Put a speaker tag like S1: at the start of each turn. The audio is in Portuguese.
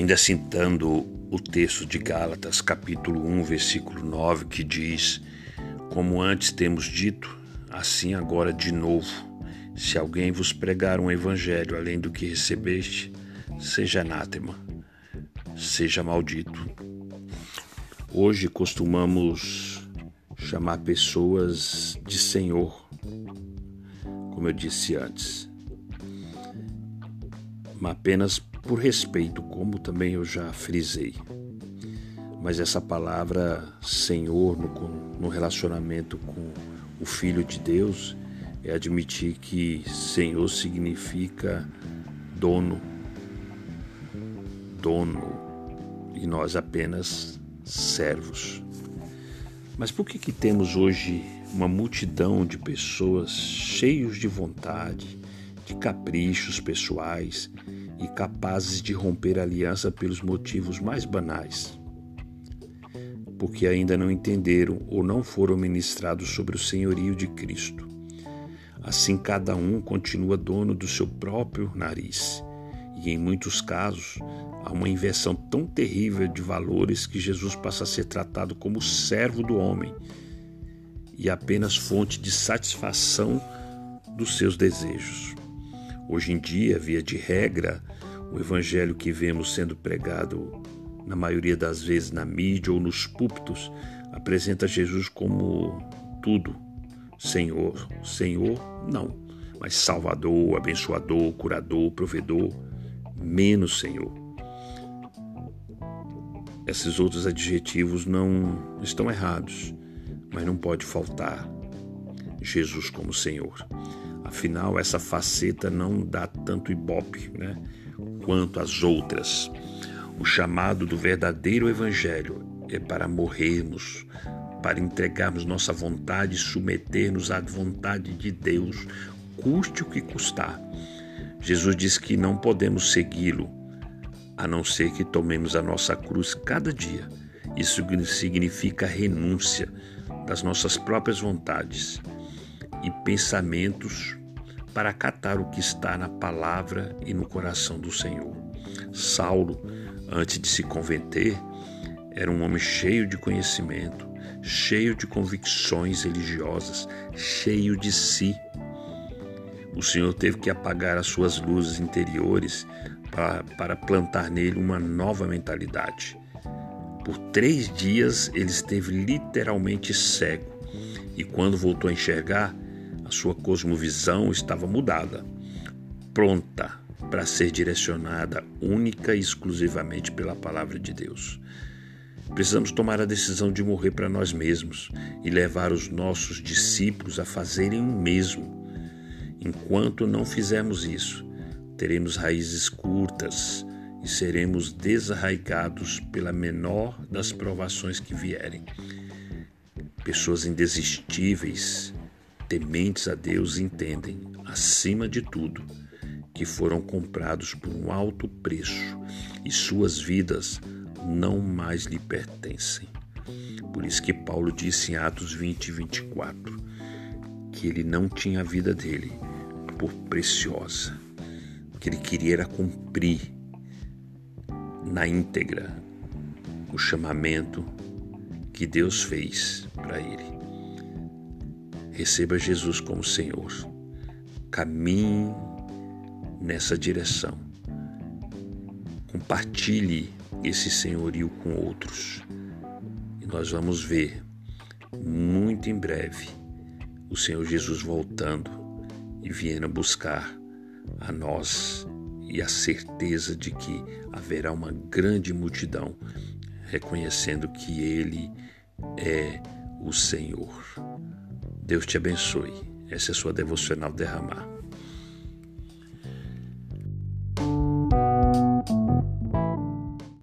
S1: Ainda citando o texto de Gálatas, capítulo 1, versículo 9, que diz: Como antes temos dito, assim agora de novo, se alguém vos pregar um evangelho além do que recebeste, seja anátema, seja maldito. Hoje costumamos chamar pessoas de Senhor, como eu disse antes, mas apenas por respeito, como também eu já frisei. Mas essa palavra Senhor no, no relacionamento com o Filho de Deus é admitir que Senhor significa dono, dono, e nós apenas servos. Mas por que, que temos hoje uma multidão de pessoas cheios de vontade, de caprichos pessoais e capazes de romper aliança pelos motivos mais banais? Porque ainda não entenderam ou não foram ministrados sobre o senhorio de Cristo. Assim, cada um continua dono do seu próprio nariz. E em muitos casos, Há uma inversão tão terrível de valores que Jesus passa a ser tratado como servo do homem e apenas fonte de satisfação dos seus desejos. Hoje em dia, via de regra, o evangelho que vemos sendo pregado na maioria das vezes na mídia ou nos púlpitos apresenta Jesus como tudo, Senhor. Senhor, não, mas Salvador, abençoador, curador, provedor, menos Senhor. Esses outros adjetivos não estão errados, mas não pode faltar Jesus como Senhor. Afinal, essa faceta não dá tanto ibope né, quanto as outras. O chamado do verdadeiro Evangelho é para morrermos, para entregarmos nossa vontade e submeter-nos à vontade de Deus, custe o que custar. Jesus diz que não podemos segui-lo a não ser que tomemos a nossa cruz cada dia. Isso significa renúncia das nossas próprias vontades e pensamentos para acatar o que está na palavra e no coração do Senhor. Saulo, antes de se converter, era um homem cheio de conhecimento, cheio de convicções religiosas, cheio de si. O Senhor teve que apagar as suas luzes interiores para, para plantar nele uma nova mentalidade. Por três dias ele esteve literalmente cego e, quando voltou a enxergar, a sua cosmovisão estava mudada, pronta para ser direcionada única e exclusivamente pela palavra de Deus. Precisamos tomar a decisão de morrer para nós mesmos e levar os nossos discípulos a fazerem o mesmo. Enquanto não fizermos isso, teremos raízes curtas e seremos desarraigados pela menor das provações que vierem. Pessoas indesistíveis, tementes a Deus, entendem, acima de tudo, que foram comprados por um alto preço e suas vidas não mais lhe pertencem. Por isso que Paulo disse em Atos 20 e 24 que ele não tinha a vida dele por preciosa que ele queria era cumprir na íntegra o chamamento que Deus fez para ele. Receba Jesus como Senhor. Caminhe nessa direção. Compartilhe esse senhorio com outros. E nós vamos ver muito em breve o Senhor Jesus voltando e vindo buscar a nós e a certeza de que haverá uma grande multidão reconhecendo que Ele é o Senhor. Deus te abençoe. Essa é a sua devocional derramar.